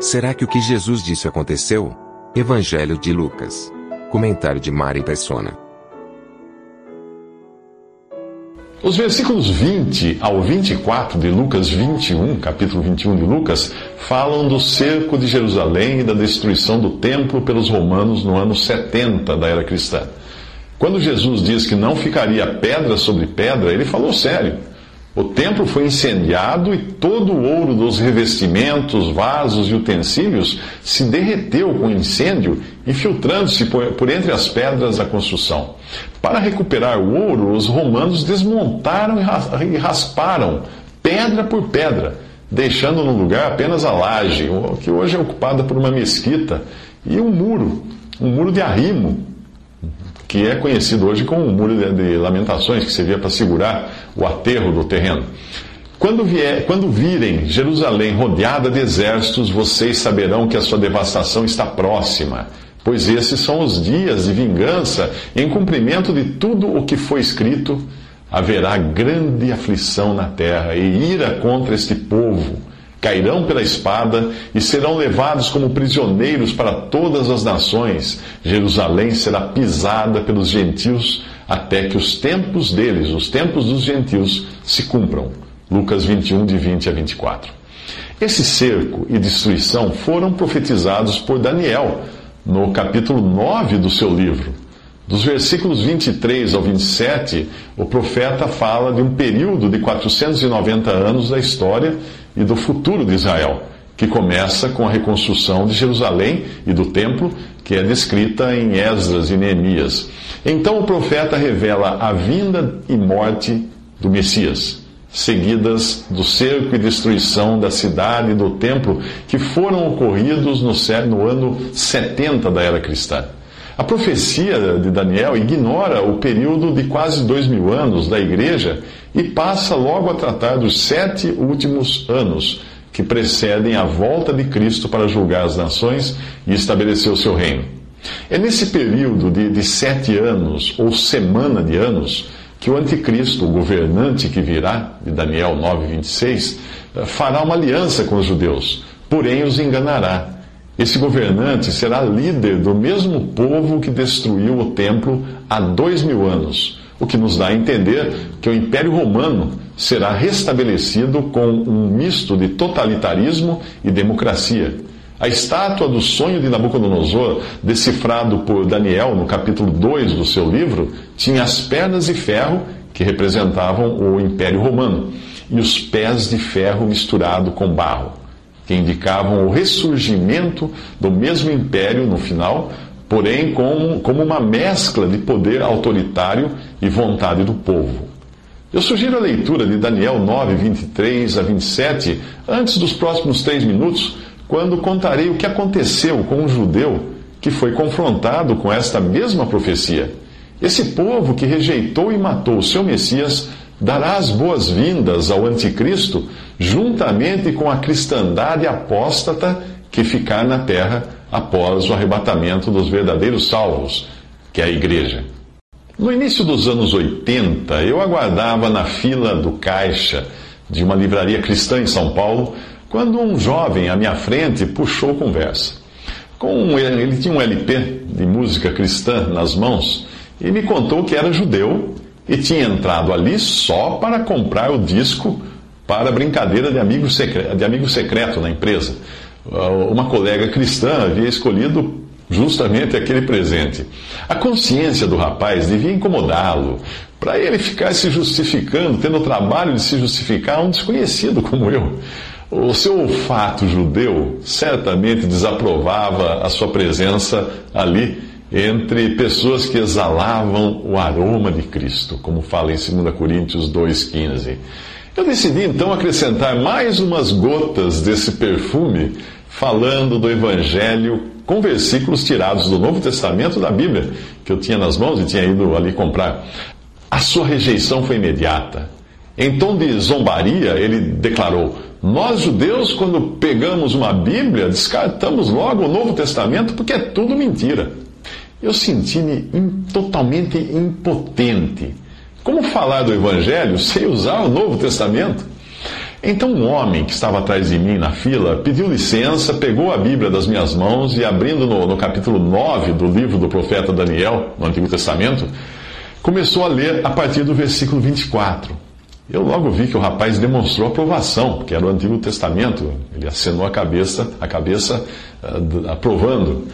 Será que o que Jesus disse aconteceu? Evangelho de Lucas. Comentário de Mari Persona. Os versículos 20 ao 24 de Lucas 21, capítulo 21 de Lucas, falam do cerco de Jerusalém e da destruição do templo pelos romanos no ano 70 da era cristã. Quando Jesus diz que não ficaria pedra sobre pedra, ele falou sério. O templo foi incendiado e todo o ouro dos revestimentos, vasos e utensílios se derreteu com o incêndio, infiltrando-se por, entre as pedras da construção. Para recuperar o ouro, os romanos desmontaram e rasparam pedra por pedra, deixando no lugar apenas a laje, que hoje é ocupada por uma mesquita, e um muro, um muro de arrimo, que é conhecido hoje como o Muro de Lamentações, que servia para segurar o aterro do terreno. Quando, vier, quando virem Jerusalém rodeada de exércitos, vocês saberão que a sua devastação está próxima, pois esses são os dias de vingança, em cumprimento de tudo o que foi escrito. Haverá grande aflição na terra e ira contra este povo cairão pela espada e serão levados como prisioneiros para todas as nações. Jerusalém será pisada pelos gentios até que os tempos deles, os tempos dos gentios, se cumpram. Lucas 21, de 20 a 24. Esse cerco e destruição foram profetizados por Daniel no capítulo 9 do seu livro. Dos versículos 23 ao 27, o profeta fala de um período de 490 anos da história e do futuro de Israel, que começa com a reconstrução de Jerusalém e do templo, que é descrita em Esdras e Neemias. Então o profeta revela a vinda e morte do Messias, seguidas do cerco e destruição da cidade e do templo, que foram ocorridos no, no ano 70 da era cristã. A profecia de Daniel ignora o período de quase dois mil anos da igreja e passa logo a tratar dos sete últimos anos que precedem a volta de Cristo para julgar as nações e estabelecer o seu reino. É nesse período de, de sete anos, ou semana de anos, que o anticristo, o governante que virá, de Daniel 9, 26, fará uma aliança com os judeus, porém os enganará. Esse governante será líder do mesmo povo que destruiu o templo há dois mil anos, o que nos dá a entender que o Império Romano será restabelecido com um misto de totalitarismo e democracia. A estátua do sonho de Nabucodonosor, decifrado por Daniel no capítulo 2 do seu livro, tinha as pernas de ferro, que representavam o Império Romano, e os pés de ferro misturado com barro que indicavam o ressurgimento do mesmo império no final, porém como, como uma mescla de poder autoritário e vontade do povo. Eu sugiro a leitura de Daniel 9, 23 a 27, antes dos próximos três minutos, quando contarei o que aconteceu com um judeu que foi confrontado com esta mesma profecia. Esse povo que rejeitou e matou o seu Messias dará as boas-vindas ao Anticristo, juntamente com a cristandade apóstata que ficar na terra após o arrebatamento dos verdadeiros salvos, que é a igreja. No início dos anos 80, eu aguardava na fila do caixa de uma livraria cristã em São Paulo, quando um jovem à minha frente puxou conversa. Um, ele tinha um LP de música cristã nas mãos e me contou que era judeu e tinha entrado ali só para comprar o disco para brincadeira de amigo, secreto, de amigo secreto na empresa. Ah, uma colega cristã havia escolhido justamente aquele presente. A consciência do rapaz devia incomodá-lo, para ele ficar se justificando, tendo o trabalho de se justificar a um desconhecido como eu. O seu olfato judeu certamente desaprovava a sua presença ali entre pessoas que exalavam o aroma de Cristo, como fala em 2 Coríntios 2,15. Eu decidi então acrescentar mais umas gotas desse perfume, falando do Evangelho com versículos tirados do Novo Testamento da Bíblia, que eu tinha nas mãos e tinha ido ali comprar. A sua rejeição foi imediata. Em tom de zombaria, ele declarou: Nós judeus, quando pegamos uma Bíblia, descartamos logo o Novo Testamento porque é tudo mentira. Eu senti-me totalmente impotente. Como falar do Evangelho sem usar o Novo Testamento? Então um homem que estava atrás de mim na fila pediu licença, pegou a Bíblia das minhas mãos e, abrindo no, no capítulo 9 do livro do profeta Daniel, no Antigo Testamento, começou a ler a partir do versículo 24. Eu logo vi que o rapaz demonstrou aprovação, porque era o Antigo Testamento. Ele acenou a cabeça, a cabeça uh, aprovando.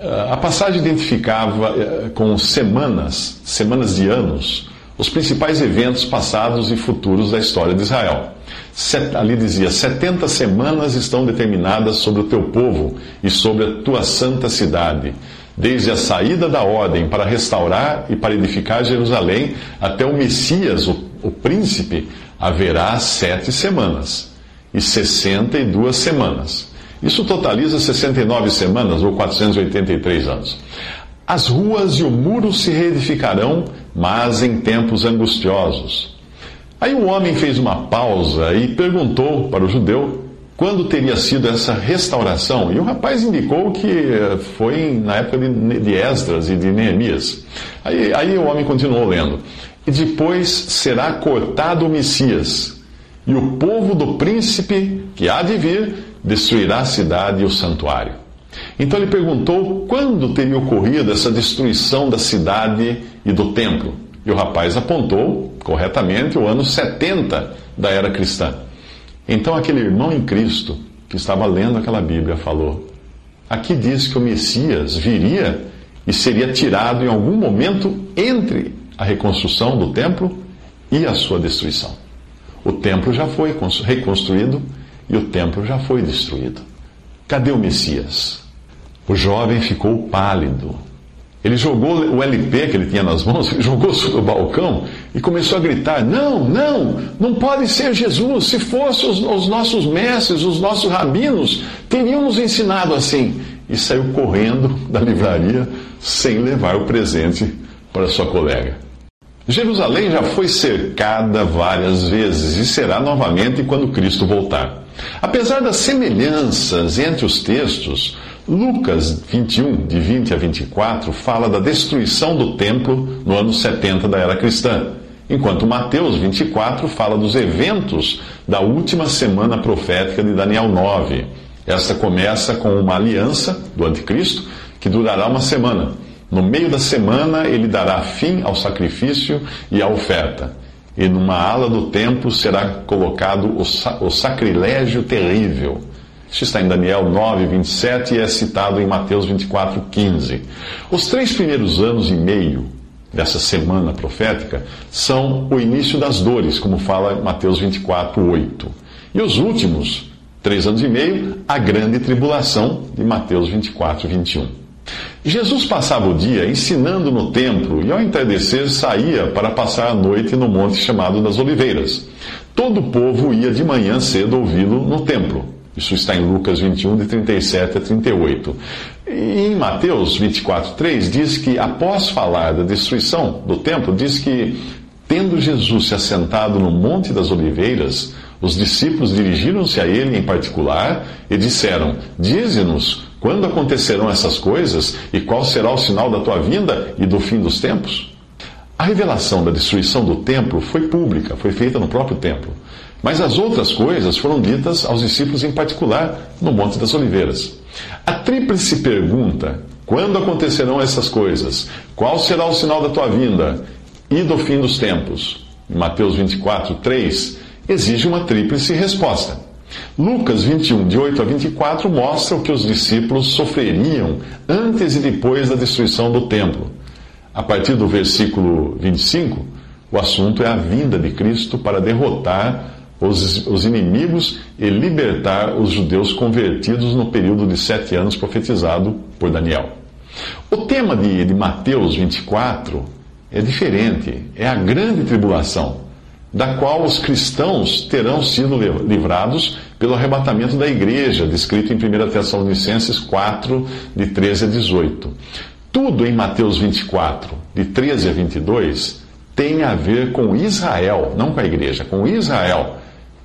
Uh, a passagem identificava uh, com semanas, semanas de anos, os principais eventos passados e futuros da história de Israel. Ali dizia: 70 semanas estão determinadas sobre o teu povo e sobre a tua santa cidade, desde a saída da ordem para restaurar e para edificar Jerusalém até o Messias, o, o príncipe, haverá sete semanas e 62 semanas. Isso totaliza 69 semanas ou 483 anos. As ruas e o muro se reedificarão, mas em tempos angustiosos. Aí o homem fez uma pausa e perguntou para o judeu quando teria sido essa restauração. E o rapaz indicou que eh, foi na época de Esdras e de Neemias. Aí, aí o homem continuou lendo. E depois será cortado o Messias, e o povo do príncipe que há de vir destruirá a cidade e o santuário. Então ele perguntou quando teria ocorrido essa destruição da cidade e do templo. E o rapaz apontou corretamente o ano 70 da era cristã. Então aquele irmão em Cristo que estava lendo aquela Bíblia falou: Aqui diz que o Messias viria e seria tirado em algum momento entre a reconstrução do templo e a sua destruição. O templo já foi reconstruído e o templo já foi destruído. Cadê o Messias? O jovem ficou pálido. Ele jogou o LP que ele tinha nas mãos, jogou sobre o balcão e começou a gritar: Não, não, não pode ser Jesus. Se fossem os, os nossos mestres, os nossos rabinos, teriam nos ensinado assim. E saiu correndo da livraria sem levar o presente para sua colega. Jerusalém já foi cercada várias vezes e será novamente quando Cristo voltar. Apesar das semelhanças entre os textos, Lucas 21, de 20 a 24, fala da destruição do templo no ano 70 da era cristã, enquanto Mateus 24 fala dos eventos da última semana profética de Daniel 9. Esta começa com uma aliança do anticristo que durará uma semana. No meio da semana, ele dará fim ao sacrifício e à oferta e numa ala do templo será colocado o, o sacrilégio terrível. Isso está em Daniel 9, 27 e é citado em Mateus 24, 15. Os três primeiros anos e meio dessa semana profética são o início das dores, como fala Mateus 24, 8. E os últimos três anos e meio, a grande tribulação de Mateus 24, 21. Jesus passava o dia ensinando no templo e ao entardecer saía para passar a noite no monte chamado das Oliveiras. Todo o povo ia de manhã cedo ouvi-lo no templo. Isso está em Lucas 21, de 37 a 38. E em Mateus 24, 3 diz que, após falar da destruição do templo, diz que, tendo Jesus se assentado no Monte das Oliveiras, os discípulos dirigiram-se a ele em particular e disseram: Dize-nos quando acontecerão essas coisas e qual será o sinal da tua vinda e do fim dos tempos? A revelação da destruição do templo foi pública, foi feita no próprio templo. Mas as outras coisas foram ditas aos discípulos em particular no Monte das Oliveiras. A tríplice pergunta: quando acontecerão essas coisas? Qual será o sinal da tua vinda e do fim dos tempos? Em Mateus 24, 3, exige uma tríplice resposta. Lucas 21, de 8 a 24, mostra o que os discípulos sofreriam antes e depois da destruição do templo. A partir do versículo 25, o assunto é a vinda de Cristo para derrotar os, os inimigos e libertar os judeus convertidos no período de sete anos profetizado por Daniel. O tema de, de Mateus 24 é diferente. É a grande tribulação, da qual os cristãos terão sido livrados pelo arrebatamento da igreja, descrito em 1 Tessalonicenses 4, de 13 a 18. Tudo em Mateus 24, de 13 a 22, tem a ver com Israel, não com a igreja, com Israel,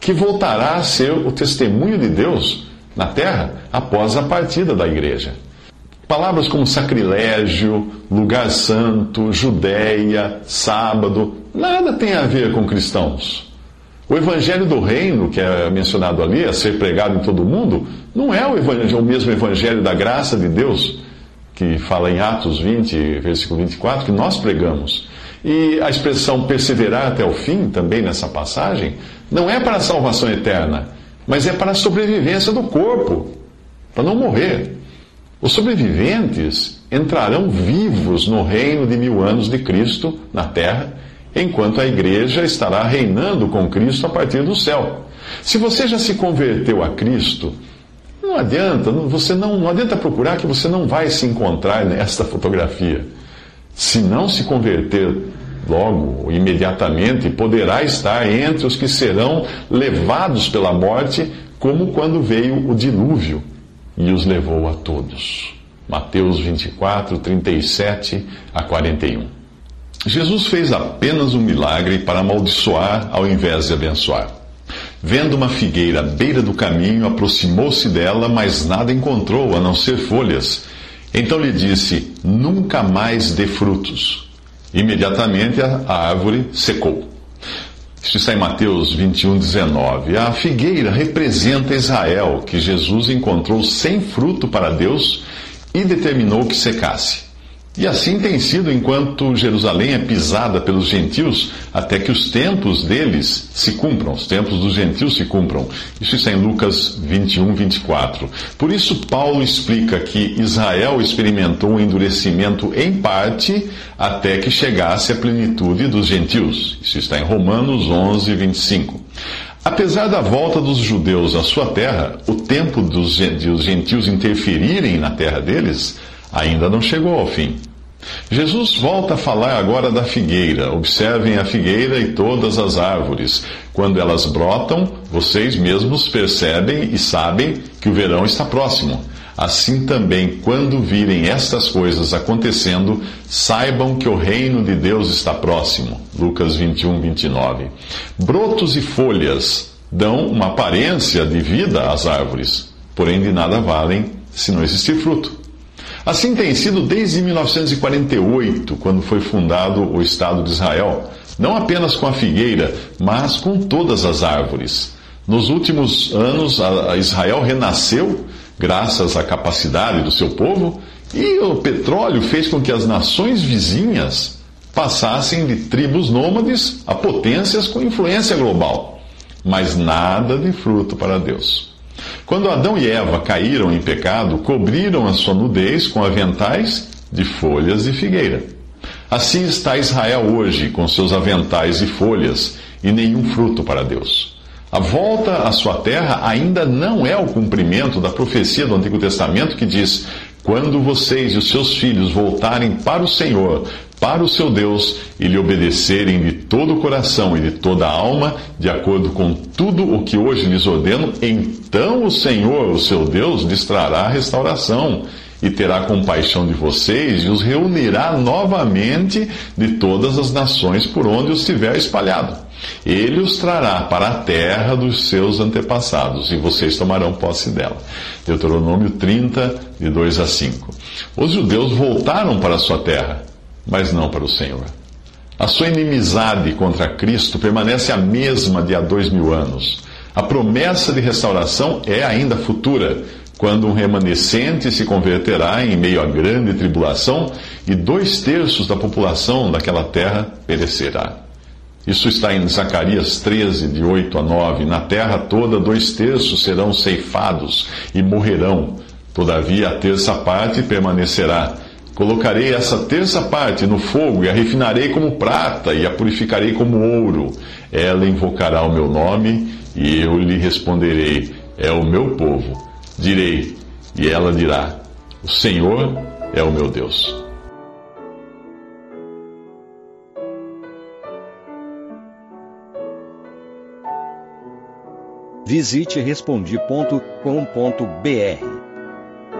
que voltará a ser o testemunho de Deus na terra após a partida da igreja. Palavras como sacrilégio, lugar santo, Judéia, sábado, nada tem a ver com cristãos. O evangelho do reino, que é mencionado ali, a ser pregado em todo o mundo, não é o, evangelho, o mesmo evangelho da graça de Deus, que fala em Atos 20, versículo 24, que nós pregamos. E a expressão perseverar até o fim, também nessa passagem, não é para a salvação eterna, mas é para a sobrevivência do corpo, para não morrer. Os sobreviventes entrarão vivos no reino de mil anos de Cristo na terra, enquanto a igreja estará reinando com Cristo a partir do céu. Se você já se converteu a Cristo, não adianta, você não, não adianta procurar que você não vai se encontrar nesta fotografia. Se não se converter logo, imediatamente, poderá estar entre os que serão levados pela morte, como quando veio o dilúvio e os levou a todos. Mateus 24, 37 a 41. Jesus fez apenas um milagre para amaldiçoar ao invés de abençoar. Vendo uma figueira à beira do caminho, aproximou-se dela, mas nada encontrou a não ser folhas. Então lhe disse: Nunca mais dê frutos. Imediatamente a árvore secou. Isso está em Mateus 21, 19. A figueira representa Israel, que Jesus encontrou sem fruto para Deus e determinou que secasse. E assim tem sido enquanto Jerusalém é pisada pelos gentios, até que os tempos deles se cumpram, os tempos dos gentios se cumpram. Isso está em Lucas 21, 24. Por isso, Paulo explica que Israel experimentou um endurecimento em parte até que chegasse a plenitude dos gentios. Isso está em Romanos 11, 25. Apesar da volta dos judeus à sua terra, o tempo dos gentios interferirem na terra deles ainda não chegou ao fim. Jesus volta a falar agora da figueira. Observem a figueira e todas as árvores. Quando elas brotam, vocês mesmos percebem e sabem que o verão está próximo. Assim também, quando virem estas coisas acontecendo, saibam que o reino de Deus está próximo. Lucas 21, 29. Brotos e folhas dão uma aparência de vida às árvores, porém de nada valem se não existir fruto. Assim tem sido desde 1948, quando foi fundado o Estado de Israel, não apenas com a figueira, mas com todas as árvores. Nos últimos anos, a Israel renasceu graças à capacidade do seu povo, e o petróleo fez com que as nações vizinhas passassem de tribos nômades a potências com influência global. Mas nada de fruto para Deus. Quando Adão e Eva caíram em pecado, cobriram a sua nudez com aventais de folhas de figueira. Assim está Israel hoje, com seus aventais e folhas, e nenhum fruto para Deus. A volta à sua terra ainda não é o cumprimento da profecia do Antigo Testamento que diz: Quando vocês e os seus filhos voltarem para o Senhor, para o seu Deus e lhe obedecerem de todo o coração e de toda a alma, de acordo com tudo o que hoje lhes ordeno, então o Senhor, o seu Deus, lhes trará a restauração e terá compaixão de vocês e os reunirá novamente de todas as nações por onde os tiver espalhado. Ele os trará para a terra dos seus antepassados e vocês tomarão posse dela. Deuteronômio 30, de 2 a 5. Os judeus voltaram para a sua terra mas não para o Senhor. A sua inimizade contra Cristo permanece a mesma de há dois mil anos. A promessa de restauração é ainda futura, quando um remanescente se converterá em meio à grande tribulação e dois terços da população daquela terra perecerá. Isso está em Zacarias 13, de 8 a 9. Na terra toda, dois terços serão ceifados e morrerão. Todavia, a terça parte permanecerá Colocarei essa terça parte no fogo e a refinarei como prata e a purificarei como ouro. Ela invocará o meu nome e eu lhe responderei: É o meu povo. Direi, e ela dirá: O Senhor é o meu Deus. Visite respondi.com.br.